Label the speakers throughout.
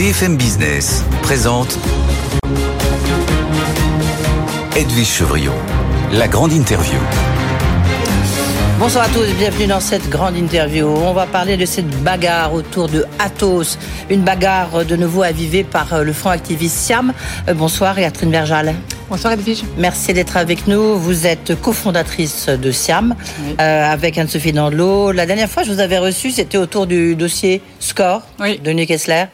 Speaker 1: BFM Business présente Edwige Chevriot, la grande interview.
Speaker 2: Bonsoir à tous, bienvenue dans cette grande interview. On va parler de cette bagarre autour de Athos, une bagarre de nouveau avivée par euh, le front activiste Siam. Euh, bonsoir, Catherine Berjal.
Speaker 3: Bonsoir Edwige.
Speaker 2: Merci d'être avec nous. Vous êtes cofondatrice de Siam euh, avec Anne-Sophie Dandelot. La dernière fois, je vous avais reçu, c'était autour du dossier Score de Nick Kessler.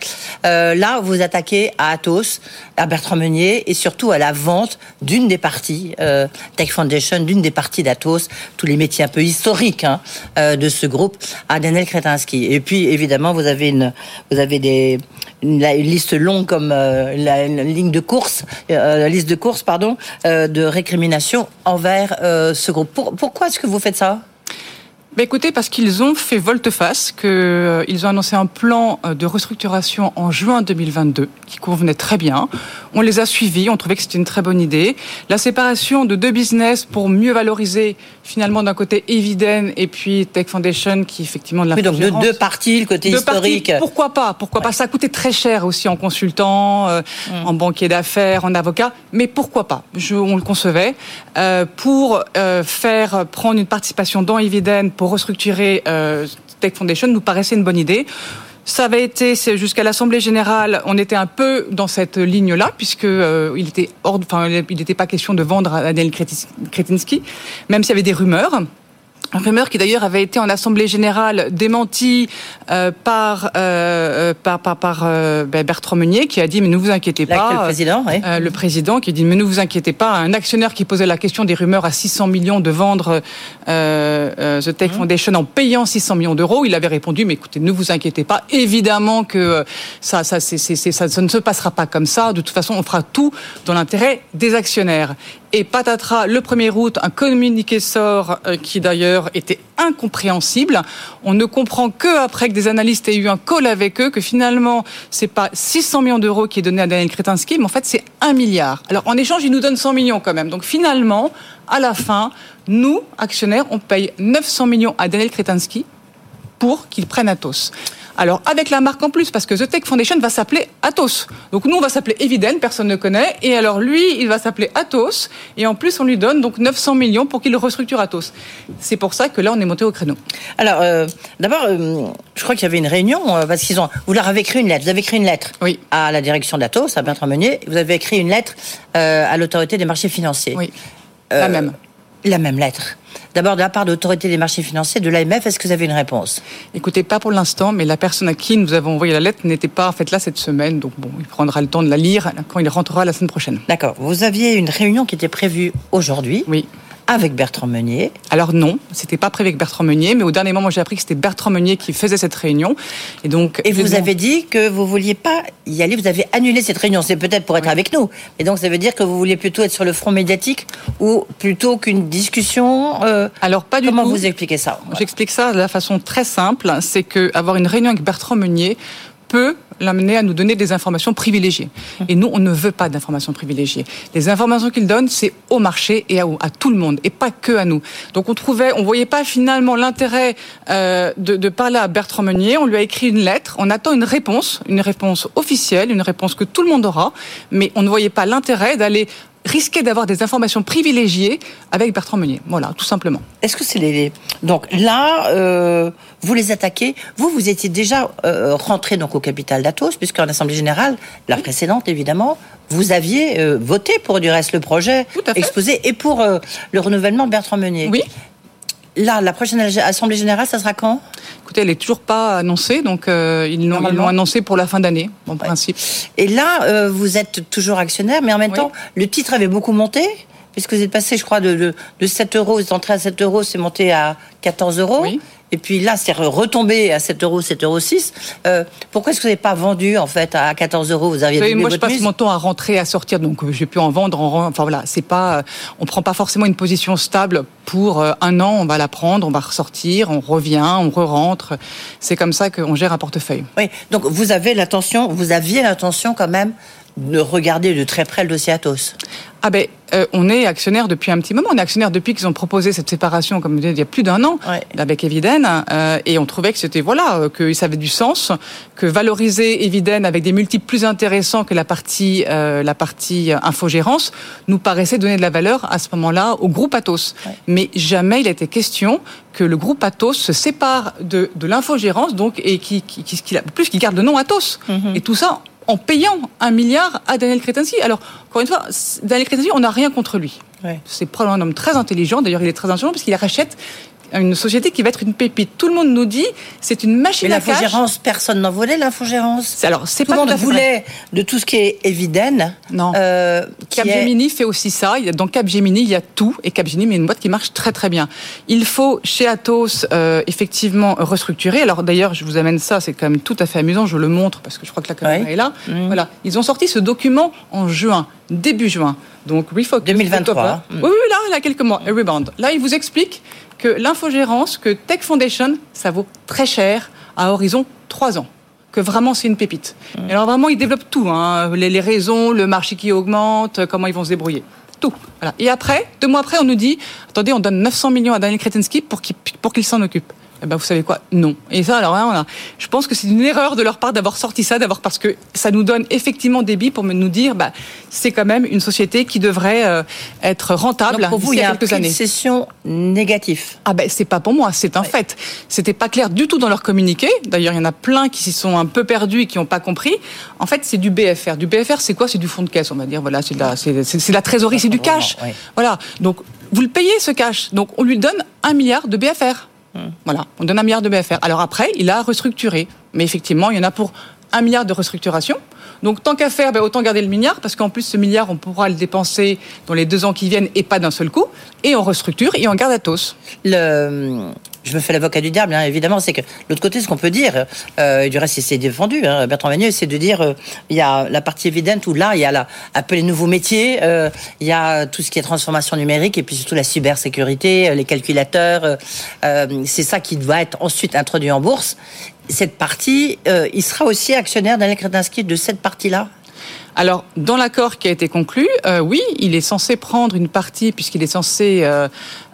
Speaker 2: Euh, là, vous attaquez à Athos, à Bertrand Meunier et surtout à la vente d'une des parties, euh, Tech Foundation, d'une des parties d'Athos, tous les métiers un peu historiques hein, de ce groupe, à Daniel Kretinsky. Et puis, évidemment, vous avez une, vous avez des, une, liste longue comme la, une ligne de course, la liste de course pardon, euh, de récrimination envers euh, ce groupe. pourquoi est-ce que vous faites ça?
Speaker 3: Bah écoutez, parce qu'ils ont fait volte-face, qu'ils euh, ont annoncé un plan euh, de restructuration en juin 2022 qui convenait très bien. On les a suivis, on trouvait que c'était une très bonne idée. La séparation de deux business pour mieux valoriser finalement d'un côté Eviden et puis Tech Foundation qui effectivement de la
Speaker 2: oui, donc de deux parties, le côté historique.
Speaker 3: pourquoi pas Pourquoi ouais. pas Ça a coûté très cher aussi en consultant, euh, mm. en banquier d'affaires, en avocat, mais pourquoi pas Je, On le concevait euh, pour faire prendre une participation dans Eviden pour restructurer euh, Tech Foundation nous paraissait une bonne idée. Ça avait été jusqu'à l'Assemblée générale, on était un peu dans cette ligne-là, puisque euh, n'était pas question de vendre à Daniel Kretinsky, même s'il y avait des rumeurs. Rumeur qui d'ailleurs avait été en assemblée générale démentie euh, par, euh, par par par euh, Bertrand Meunier qui a dit mais ne vous inquiétez pas
Speaker 2: le président oui.
Speaker 3: Le président qui dit mais ne vous inquiétez pas un actionnaire qui posait la question des rumeurs à 600 millions de vendre The Tech mmh. Foundation en payant 600 millions d'euros il avait répondu mais écoutez ne vous inquiétez pas évidemment que ça ça ça, ça ne se passera pas comme ça de toute façon on fera tout dans l'intérêt des actionnaires et patatras, le 1er août, un communiqué sort euh, qui d'ailleurs était incompréhensible. On ne comprend que après que des analystes aient eu un call avec eux que finalement c'est pas 600 millions d'euros qui est donné à Daniel Kretinsky, mais en fait c'est 1 milliard. Alors en échange, ils nous donnent 100 millions quand même. Donc finalement, à la fin, nous, actionnaires, on paye 900 millions à Daniel Kretinsky pour qu'il prenne Atos. Alors, avec la marque en plus, parce que The Tech Foundation va s'appeler Atos. Donc, nous, on va s'appeler Eviden, personne ne connaît. Et alors, lui, il va s'appeler Atos. Et en plus, on lui donne donc 900 millions pour qu'il restructure Atos. C'est pour ça que là, on est monté au créneau.
Speaker 2: Alors, euh, d'abord, euh, je crois qu'il y avait une réunion, euh, parce qu'ils ont. Vous leur avez écrit une lettre. Vous avez écrit une lettre
Speaker 3: oui.
Speaker 2: à la direction d'Atos, à Bertrand Meunier. Vous avez écrit une lettre euh, à l'autorité des marchés financiers.
Speaker 3: Oui. la même.
Speaker 2: La même lettre. D'abord, de la part de l'autorité des marchés financiers, de l'AMF, est-ce que vous avez une réponse?
Speaker 3: Écoutez, pas pour l'instant, mais la personne à qui nous avons envoyé la lettre n'était pas en fait là cette semaine, donc bon, il prendra le temps de la lire quand il rentrera la semaine prochaine.
Speaker 2: D'accord. Vous aviez une réunion qui était prévue aujourd'hui.
Speaker 3: Oui
Speaker 2: avec Bertrand Meunier
Speaker 3: Alors non, c'était pas prévu avec Bertrand Meunier, mais au dernier moment, j'ai appris que c'était Bertrand Meunier qui faisait cette réunion. Et donc.
Speaker 2: Et vous avez dit que vous vouliez pas y aller, vous avez annulé cette réunion. C'est peut-être pour être oui. avec nous. Et donc, ça veut dire que vous vouliez plutôt être sur le front médiatique ou plutôt qu'une discussion. Euh,
Speaker 3: Alors pas du
Speaker 2: comment
Speaker 3: tout.
Speaker 2: Comment vous expliquez ça?
Speaker 3: J'explique ça de la façon très simple. C'est que avoir une réunion avec Bertrand Meunier peut l'amener à nous donner des informations privilégiées. Et nous, on ne veut pas d'informations privilégiées. Les informations qu'il donne, c'est au marché et à, à, tout le monde, et pas que à nous. Donc on trouvait, on voyait pas finalement l'intérêt euh, de, de, parler à Bertrand Meunier. On lui a écrit une lettre. On attend une réponse, une réponse officielle, une réponse que tout le monde aura. Mais on ne voyait pas l'intérêt d'aller risquer d'avoir des informations privilégiées avec Bertrand Meunier. Voilà, tout simplement.
Speaker 2: Est-ce que c'est les... Donc là, euh, vous les attaquez. Vous, vous étiez déjà euh, rentré donc au capital d'Atos, puisqu'en Assemblée Générale, la précédente évidemment, vous aviez euh, voté pour du reste le projet exposé et pour le renouvellement de Bertrand Meunier.
Speaker 3: Oui.
Speaker 2: Là, la prochaine Assemblée Générale, ça sera quand?
Speaker 3: Écoutez, elle n'est toujours pas annoncée, donc euh, ils l'ont annoncé pour la fin d'année, en ouais. principe.
Speaker 2: Et là, euh, vous êtes toujours actionnaire, mais en même oui. temps, le titre avait beaucoup monté puisque vous êtes passé, je crois, de, de, de 7 euros, vous êtes entré à 7 euros, c'est monté à 14 euros.
Speaker 3: Oui.
Speaker 2: Et puis là, c'est retombé à 7 euros, 7 euros 6. Euh, pourquoi est-ce que vous n'avez pas vendu, en fait, à 14 euros? Vous aviez
Speaker 3: oui, Moi, je passe
Speaker 2: mise?
Speaker 3: mon temps à rentrer, à sortir, donc euh, j'ai pu en vendre. En, enfin voilà, c'est pas, on prend pas forcément une position stable pour euh, un an. On va la prendre, on va ressortir, on revient, on re-rentre. C'est comme ça qu'on gère un portefeuille.
Speaker 2: Oui. Donc vous avez l'intention, vous aviez l'intention quand même de regarder de très près le dossier Atos.
Speaker 3: Ah ben, euh, on est actionnaire depuis un petit moment. On est actionnaire depuis qu'ils ont proposé cette séparation, comme je il y a plus d'un an, avec Eviden, euh, et on trouvait que c'était voilà, euh, que ça avait du sens, que valoriser Eviden avec des multiples plus intéressants que la partie la partie infogérance nous paraissait donner de la valeur à ce moment-là au groupe Atos. Mais jamais il a été question que le groupe Atos se sépare de, de l'infogérance, donc et qui, qui, qui, qui, plus qui garde le nom Atos. Mm-hmm. Et tout ça en payant un milliard à Daniel Kretinsky. Alors, encore une fois, Daniel Kretinsky, on n'a rien contre lui. C'est probablement un homme très intelligent. D'ailleurs, il est très intelligent parce qu'il rachète une société qui va être une pépite. Tout le monde nous dit c'est une machine à cash.
Speaker 2: L'infogérance, personne n'en voulait l'infogérance.
Speaker 3: Alors c'est
Speaker 2: tout
Speaker 3: pas
Speaker 2: le monde voulait de tout ce qui est évident.
Speaker 3: Non. Euh, Capgemini fait aussi ça. Dans Capgemini, il y a tout et Capgemini est une boîte qui marche très très bien. Il faut chez Atos euh, effectivement restructurer. Alors d'ailleurs, je vous amène ça, c'est quand même tout à fait amusant. Je le montre parce que je crois que la caméra est là. Mmh. Voilà, ils ont sorti ce document en juin, début juin. Donc Refocus
Speaker 2: 2023.
Speaker 3: Oui, oui, là, il y a quelques mois. Rebound. Là, il vous explique que l'infogérance, que Tech Foundation, ça vaut très cher à horizon 3 ans que vraiment c'est une pépite. Mmh. alors vraiment, ils développent tout, hein, les, raisons, le marché qui augmente, comment ils vont se débrouiller. Tout. Et après, deux mois après, on nous dit, attendez, on donne 900 millions à Daniel Kretinsky pour qu'il s'en occupe. Eh ben, vous savez quoi? Non. Et ça, alors là, je pense que c'est une erreur de leur part d'avoir sorti ça, d'abord parce que ça nous donne effectivement des billes pour nous dire, bah, c'est quand même une société qui devrait euh, être rentable.
Speaker 2: Donc pour vous, il y a quelques années. session négatif.
Speaker 3: Ah ben, c'est pas pour moi, c'est un fait. C'était pas clair du tout dans leur communiqué. D'ailleurs, il y en a plein qui s'y sont un peu perdus et qui n'ont pas compris. En fait, c'est du BFR. Du BFR, c'est quoi? C'est du fonds de caisse, on va dire. Voilà, c'est de la, c'est, la trésorerie, c'est du cash. Voilà. Donc, vous le payez ce cash. Donc, on lui donne un milliard de BFR. Voilà, on donne un milliard de BFR. Alors après, il a restructuré. Mais effectivement, il y en a pour un milliard de restructuration. Donc tant qu'à faire, ben, autant garder le milliard, parce qu'en plus ce milliard, on pourra le dépenser dans les deux ans qui viennent et pas d'un seul coup. Et on restructure et on garde à tous.
Speaker 2: Le, je me fais l'avocat du diable, hein, évidemment, c'est que l'autre côté, ce qu'on peut dire, euh, du reste, c'est défendu, hein, Bertrand c'est de dire, euh, il y a la partie évidente où là, il y a la, les nouveaux métiers, euh, il y a tout ce qui est transformation numérique et puis surtout la cybersécurité, les calculateurs. c'est ça qui doit être ensuite introduit en bourse. Cette partie, il sera aussi actionnaire d'Alain Kretinsky de cette partie-là?
Speaker 3: Alors, dans l'accord qui a été conclu, oui, il est censé prendre une partie, puisqu'il est censé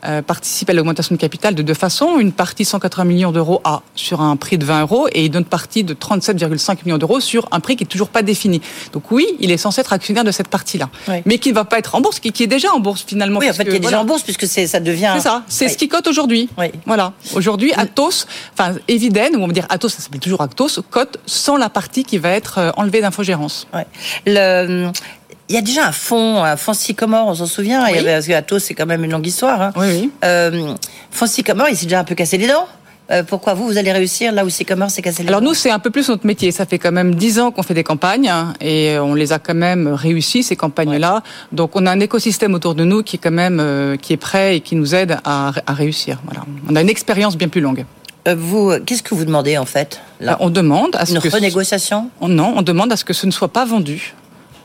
Speaker 3: euh, participe à l'augmentation de capital de deux façons. Une partie 180 millions d'euros à, sur un prix de 20 euros et une autre partie de 37,5 millions d'euros sur un prix qui est toujours pas défini. Donc oui, il est censé être actionnaire de cette partie-là, mais qui ne va pas être en bourse, qui, qui, est déjà en bourse finalement.
Speaker 2: Oui, en fait, qui est déjà en bourse puisque ça devient.
Speaker 3: C'est ça, c'est ce qui cote aujourd'hui. Voilà. Aujourd'hui, Atos, enfin Eviden, ou on va dire Atos, ça s'appelle toujours Atos, cote sans la partie qui va être euh, enlevée d'infogérance.
Speaker 2: Ouais. Le, il y a déjà un fonds, un fonds Sycomore, on s'en souvient. Il y avait, parce que Atos, c'est quand même une longue histoire. Hein.
Speaker 3: Oui, oui.
Speaker 2: Euh, fonds Sycomore, il s'est déjà un peu cassé les dents. Euh, pourquoi vous, vous allez réussir là où Sycomore s'est cassé les
Speaker 3: Alors nous, c'est un peu plus notre métier. Ça fait quand même dix ans qu'on fait des campagnes hein, et on les a quand même réussi ces campagnes-là. Donc on a un écosystème autour de nous qui est quand même euh, qui est prêt et qui nous aide à, à réussir. Voilà. On a une expérience bien plus longue.
Speaker 2: Euh, vous, qu'est-ce que vous demandez en fait
Speaker 3: là? On demande à ce
Speaker 2: une
Speaker 3: que
Speaker 2: renégociation?
Speaker 3: Non, on demande à ce que ce ne soit pas vendu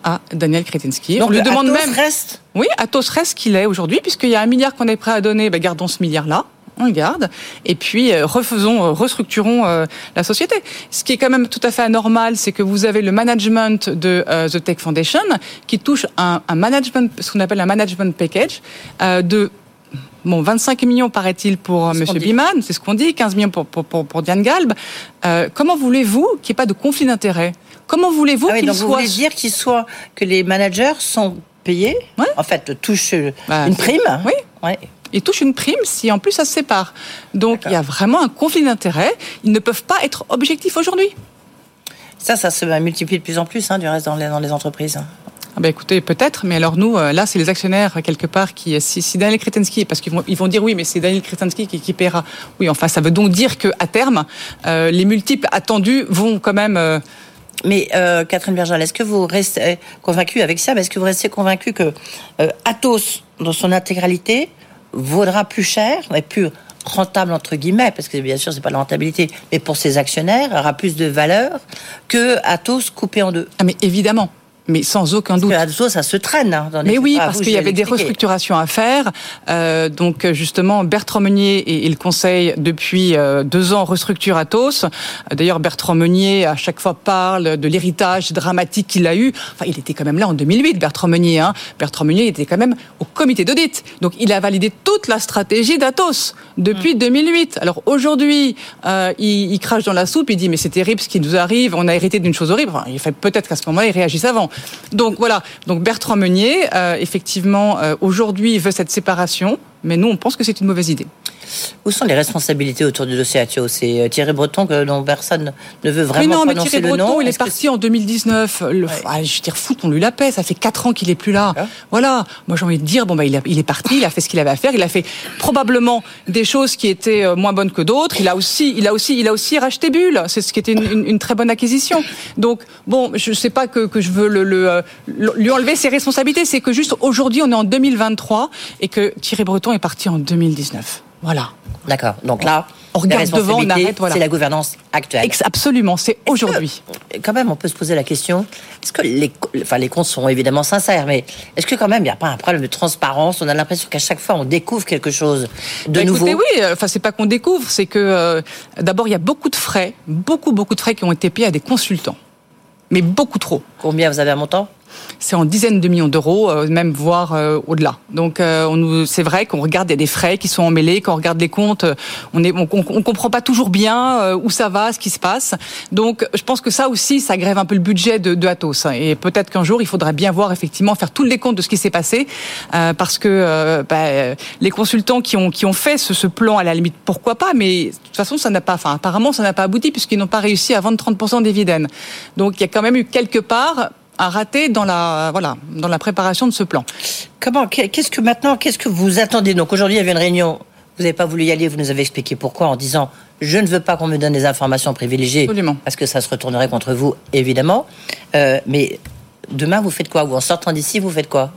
Speaker 3: à Daniel Kretinsky.
Speaker 2: Donc on lui demande Atos même. Reste
Speaker 3: oui, Atos reste qu'il est aujourd'hui, puisqu'il y a un milliard qu'on est prêt à donner. Ben, gardons ce milliard-là on le garde, et puis euh, refaisons, euh, restructurons euh, la société. Ce qui est quand même tout à fait anormal, c'est que vous avez le management de The Tech Foundation qui touche un, un management, ce qu'on appelle un management package de Bon, 25 millions paraît-il pour M. Biman, c'est ce qu'on dit, 15 millions pour, pour, pour, Diane Galb. comment voulez-vous qu'il n'y ait pas de conflit d'intérêts Comment voulez-vous ah qu'il soit...
Speaker 2: Vous voulez dire qu'il soit que les managers sont payés, en fait, touchent bah, une prime
Speaker 3: Oui. Ouais. Ils touchent une prime si en plus ça se sépare. Donc il y a vraiment un conflit d'intérêts. Ils ne peuvent pas être objectifs aujourd'hui.
Speaker 2: Ça, ça se multiplie de plus en plus, hein, du reste, dans les, dans les entreprises.
Speaker 3: Ah ben écoutez, peut-être, mais alors nous, euh, là, c'est les actionnaires quelque part qui, si, si Daniel Kretinsky, parce qu'ils vont, ils vont dire oui, mais c'est Daniel Kretinsky qui, qui paiera. Oui, enfin, ça veut donc dire que à terme, euh, les multiples attendus vont quand même. Euh,
Speaker 2: mais euh, Catherine Berger, est-ce que vous restez convaincue avec ça Est-ce que vous restez convaincue que euh, Atos, dans son intégralité, vaudra plus cher et plus rentable entre guillemets, parce que bien sûr c'est pas la rentabilité, mais pour ses actionnaires aura plus de valeur que Atos coupé en deux?
Speaker 3: Ah mais évidemment, mais sans aucun doute.
Speaker 2: Que ça se traîne. Hein,
Speaker 3: mais oui, parce qu'il y avait des restructurations à faire. Euh, donc justement, Bertrand Meunier et, le Conseil depuis euh, deux ans restructurent Atos. D'ailleurs, Bertrand Meunier à chaque fois parle de l'héritage dramatique qu'il a eu. Enfin, il était quand même là en 2008, Bertrand Meunier. Hein. Bertrand Meunier était quand même au comité d'audit. Donc il a validé toute la stratégie d'Atos depuis 2008. Mmh. Alors aujourd'hui, euh, il, il, crache dans la soupe, il dit mais c'est terrible ce qui nous arrive, on a hérité d'une chose horrible. Enfin, il fait peut-être qu'à ce moment-là, il réagisse avant. Donc voilà. Donc Bertrand Meunier, euh, effectivement, euh, aujourd'hui veut cette séparation, mais nous on pense que c'est une mauvaise idée.
Speaker 2: Où sont les responsabilités autour du dossier Atio? C'est euh, Thierry Breton que, dont personne ne veut vraiment mais non, mais Thierry Breton,
Speaker 3: il est, parti en 2019. Le, ah, je veux dire, on lui la paix. Ça fait 4 ans qu'il est plus là. Voilà. Moi, j'ai envie de dire, bon, bah, il, il, est parti, il a fait ce qu'il avait à faire. Il a fait probablement des choses qui étaient euh, moins bonnes que d'autres. Il a aussi, il a aussi, il a aussi racheté Bulle. C'est ce qui était une, une, très bonne acquisition. Donc, bon, je sais pas que, que je veux le, le, euh, lui enlever ses responsabilités. C'est que juste aujourd'hui, on est en 2023 et que Thierry Breton est parti en 2019. Voilà.
Speaker 2: D'accord. Donc là, on regarde devant, on arrête. Voilà. C'est la gouvernance actuelle.
Speaker 3: Absolument, c'est aujourd'hui.
Speaker 2: Quand même, on peut se poser la question est-ce que les, enfin, les comptes sont évidemment sincères, mais est-ce que quand même il n'y a pas un problème de transparence? On a l'impression qu'à chaque fois on découvre quelque chose de bah, nouveau.
Speaker 3: Écoutez, oui, enfin c'est pas qu'on découvre, c'est que euh, d'abord il y a beaucoup de frais, beaucoup beaucoup de frais qui ont été payés à des consultants, mais beaucoup trop.
Speaker 2: Combien vous avez un montant?
Speaker 3: C'est en dizaines de millions d'euros, euh, même voire euh, au-delà. Donc euh, c'est vrai qu'on regarde, il y a des frais qui sont emmêlés, quand on regarde les comptes, on ne on, comprend pas toujours bien où ça va, ce qui se passe. Donc je pense que ça aussi, ça grève un peu le budget de, Atos. Et peut-être qu'un jour, il faudrait bien voir effectivement faire tous les comptes de ce qui s'est passé, parce que bah, les consultants qui ont qui ont fait ce, ce, plan à la limite, pourquoi pas, mais de toute façon, ça n'a pas, enfin apparemment, ça n'a pas abouti puisqu'ils n'ont pas réussi à vendre 30% des dividendes. Donc il y a quand même eu quelque part a raté dans la voilà dans la préparation de ce plan.
Speaker 2: Comment Qu'est-ce que maintenant Qu'est-ce que vous attendez Donc aujourd'hui, il y avait une réunion. Vous n'avez pas voulu y aller. Vous nous avez expliqué pourquoi en disant je ne veux pas qu'on me donne des informations privilégiées
Speaker 3: Absolument.
Speaker 2: parce que ça se retournerait contre vous, évidemment. Euh, mais demain, vous faites quoi Vous en sortant d'ici, vous faites quoi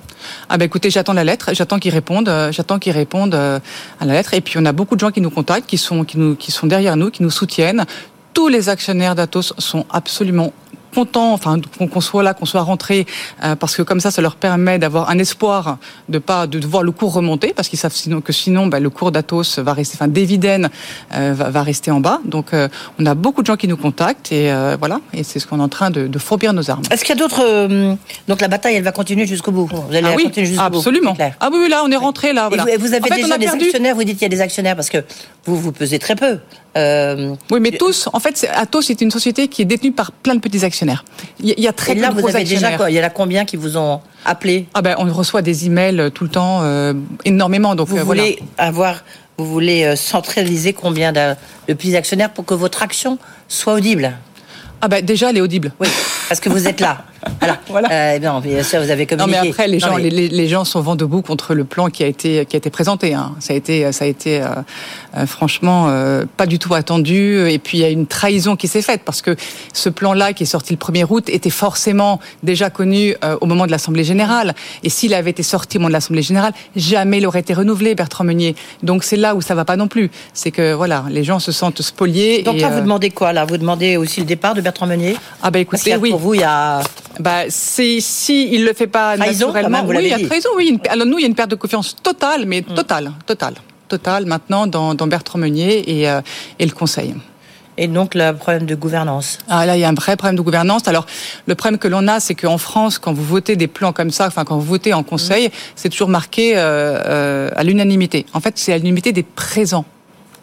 Speaker 3: ah ben écoutez, j'attends la lettre, j'attends qu'ils répondent, euh, j'attends qu'ils répondent euh, à la lettre. Et puis on a beaucoup de gens qui nous contactent, qui sont qui nous qui sont derrière nous, qui nous soutiennent. Tous les actionnaires d'Atos sont absolument content, enfin qu'on soit là, qu'on soit rentré, euh, parce que comme ça, ça leur permet d'avoir un espoir de pas de voir le cours remonter, parce qu'ils savent sinon que sinon, bah, le cours d'Atos va rester, enfin d'Eviden euh, va, rester en bas. Donc, euh, on a beaucoup de gens qui nous contactent et voilà, et c'est ce qu'on est en train de, de fourbir nos armes.
Speaker 2: Est-ce qu'il y a d'autres Donc la bataille, elle va continuer jusqu'au bout.
Speaker 3: Vous allez ah oui, continuer jusqu'au
Speaker 2: absolument.
Speaker 3: Bout, ah oui, là, on est rentré là.
Speaker 2: Voilà. vous, avez déjà des actionnaires. Vous dites qu'il y a des actionnaires parce que vous vous pesez très peu.
Speaker 3: oui, mais tous. En fait, Atos est une société qui est détenue par plein de petits actionnaires il y a très
Speaker 2: Et là, vous avez déjà quoi? Il y en a combien qui vous ont appelé?
Speaker 3: Ah ben, on reçoit des emails euh, tout le temps, euh, énormément. Donc
Speaker 2: vous
Speaker 3: euh,
Speaker 2: voulez avoir, vous voulez centraliser combien de petits actionnaires pour que votre action soit audible?
Speaker 3: Ah ben déjà, elle est audible.
Speaker 2: Oui, parce que vous êtes là.
Speaker 3: Alors, voilà.
Speaker 2: Euh, bien, bien sûr, vous avez communiqué.
Speaker 3: Non, mais après, les gens, Les, les, gens sont vent debout contre le plan qui a été qui a été présenté. Hein. Ça a été, ça a été euh, euh franchement euh, pas du tout attendu. Et puis il y a une trahison qui s'est faite parce que ce plan-là, qui est sorti le 1er août, était forcément déjà connu euh, au moment de l'Assemblée générale. Et s'il avait été sorti au moment de l'Assemblée générale, jamais il aurait été renouvelé, Bertrand Meunier. Donc c'est là où ça va pas non plus. C'est que voilà, les gens se sentent spoliés.
Speaker 2: Donc là, vous demandez quoi Là, vous demandez aussi le départ de Bertrand Meunier?
Speaker 3: Ah bah écoutez, oui.
Speaker 2: Pour vous, il y a
Speaker 3: bah, c'est si il le fait pas naturellement. oui, il y a trahison. Oui, alors nous, il y a une perte de confiance totale, mais mm. totale, totale, totale maintenant dans, dans Bertrand Meunier et, euh, et le Conseil.
Speaker 2: Et donc le problème de gouvernance.
Speaker 3: Ah là, il y a un vrai problème de gouvernance. Alors le problème que l'on a, c'est qu'en France, quand vous votez des plans comme ça, enfin quand vous votez en Conseil, mm. c'est toujours marqué euh, euh, à l'unanimité. En fait, c'est à l'unanimité des présents,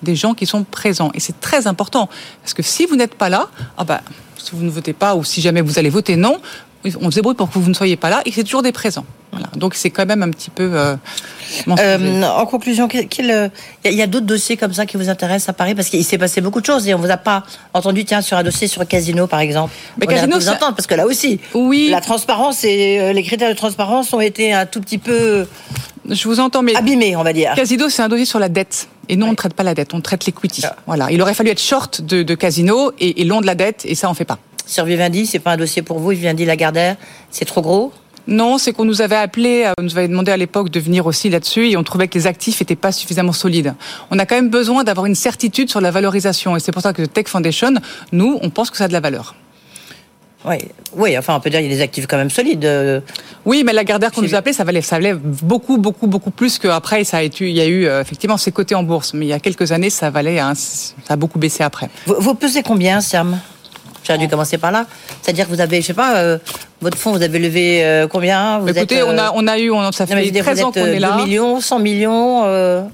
Speaker 3: des gens qui sont présents, et c'est très important parce que si vous n'êtes pas là, ah bah si vous ne votez pas ou si jamais vous allez voter non, on se débrouille pour que vous ne soyez pas là et c'est toujours des présents. Voilà. Donc c'est quand même un petit peu. Euh,
Speaker 2: euh, en conclusion, il euh, y a, d'autres dossiers comme ça qui vous intéressent à Paris? Parce qu'il s'est passé beaucoup de choses et on vous a pas entendu tiens sur un dossier sur Casino par exemple. Mais Casino, vous entendre parce que là aussi,
Speaker 3: oui,
Speaker 2: la transparence et les critères de transparence ont été un tout petit peu.
Speaker 3: Je vous entends, mais
Speaker 2: abîmés, on va dire.
Speaker 3: Casino, c'est un dossier sur la dette. Et nous, on ne traite pas la dette, on traite l'equity. Ah. Voilà. Il aurait fallu être short de, de Casino et, et long de la dette, et ça, on fait pas.
Speaker 2: Sur Vivendi, c'est pas un dossier pour vous, Vivendi Lagardère, c'est trop gros?
Speaker 3: Non, c'est qu'on nous avait appelé, euh, on nous avait demandé à l'époque de venir aussi là-dessus et on trouvait que les actifs n'étaient pas suffisamment solides. On a quand même besoin d'avoir une certitude sur la valorisation et c'est pour ça que Tech Foundation, nous, on pense que ça a de la valeur.
Speaker 2: Oui, oui, enfin, on peut dire qu'il y a des actifs quand même solides. Euh,
Speaker 3: oui, mais la Gardère qu'on nous appelait, ça valait, ça valait beaucoup, beaucoup, beaucoup plus qu'après. Ça a été, il y a eu euh, effectivement ses côtés en bourse, mais il y a quelques années, ça valait, hein, ça a beaucoup baissé après.
Speaker 2: Vous, vous pesez combien, Siam? J'aurais dû commencer par là. C'est-à-dire que vous avez, je sais pas, euh, votre fonds, vous avez levé combien? Vous
Speaker 3: Écoutez, on, a, on a eu, on, ça fait 13 ans qu'on est là.
Speaker 2: 2 millions, 100 millions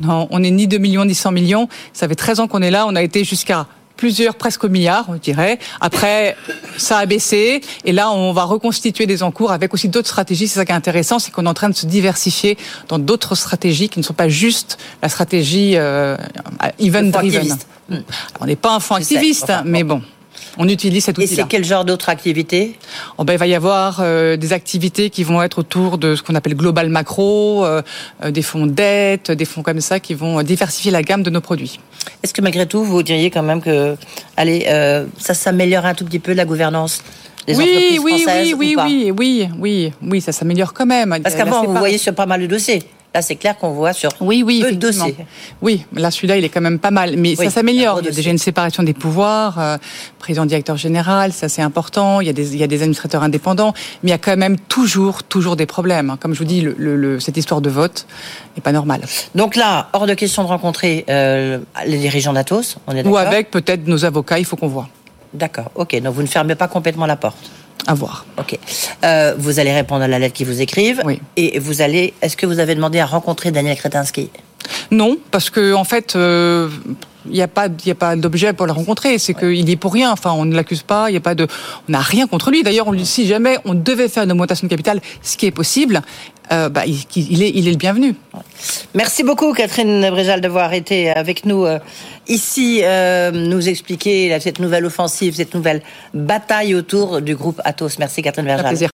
Speaker 3: Non, on n'est ni 2 millions ni 100 millions. Ça fait 13 ans qu'on est là. On a été jusqu'à plusieurs, presque milliards, on dirait. Après, ça a baissé. Et là, on va reconstituer des encours avec aussi d'autres stratégies. C'est ça qui est intéressant, c'est qu'on est en train de se diversifier dans d'autres stratégies qui ne sont pas juste la stratégie euh, event-driven. On n'est pas un fonds activiste, mais bon. On utilise cet outil-là.
Speaker 2: Et c'est quel genre d'autres activités
Speaker 3: oh ben, Il va y avoir euh, des activités qui vont être autour de ce qu'on appelle global macro, euh, euh, des fonds de dette, des fonds comme ça qui vont diversifier la gamme de nos produits.
Speaker 2: Est-ce que malgré tout, vous diriez quand même que, allez, ça s'améliore un tout petit peu la gouvernance des
Speaker 3: oui,
Speaker 2: entreprises
Speaker 3: oui,
Speaker 2: françaises
Speaker 3: oui, oui, oui, oui, oui, oui, ça s'améliore quand même.
Speaker 2: Parce qu'avant, vous voyez sur pas mal de dossiers. Là, c'est clair qu'on voit sur
Speaker 3: oui, oui,
Speaker 2: peu de dossiers.
Speaker 3: Oui, là, celui-là, il est quand même pas mal. Mais ça s'améliore. Il y a déjà une séparation des pouvoirs, euh, président-directeur général, ça c'est important. Il y, a des, il y a des administrateurs indépendants. Mais il y a quand même toujours, toujours des problèmes. Comme je vous dis, le, cette histoire de vote n'est pas normale.
Speaker 2: Donc là, hors de question de rencontrer euh, les dirigeants d'Atos,
Speaker 3: on est Ou avec peut-être nos avocats, il faut qu'on voit.
Speaker 2: D'accord, ok. Donc vous ne fermez pas complètement la porte
Speaker 3: à voir.
Speaker 2: Ok. Euh, vous allez répondre à la lettre qui vous écrivent.
Speaker 3: Oui.
Speaker 2: Et vous allez. Est-ce que vous avez demandé à rencontrer Daniel Kretinsky?
Speaker 3: Non, parce que en fait. Euh, il n'y a pas, il a pas d'objet pour le rencontrer. C'est qu'il est pour rien. Enfin, on ne l'accuse pas. Il y a pas de, on n'a rien contre lui. D'ailleurs, si jamais on devait faire une augmentation de capital, ce qui est possible, euh, bah, il, est, il est le bienvenu.
Speaker 2: Merci beaucoup, Catherine Bréjal, d'avoir été avec nous euh, ici, euh, nous expliquer cette nouvelle offensive, cette nouvelle bataille autour du groupe Atos. Merci, Catherine Bréjal.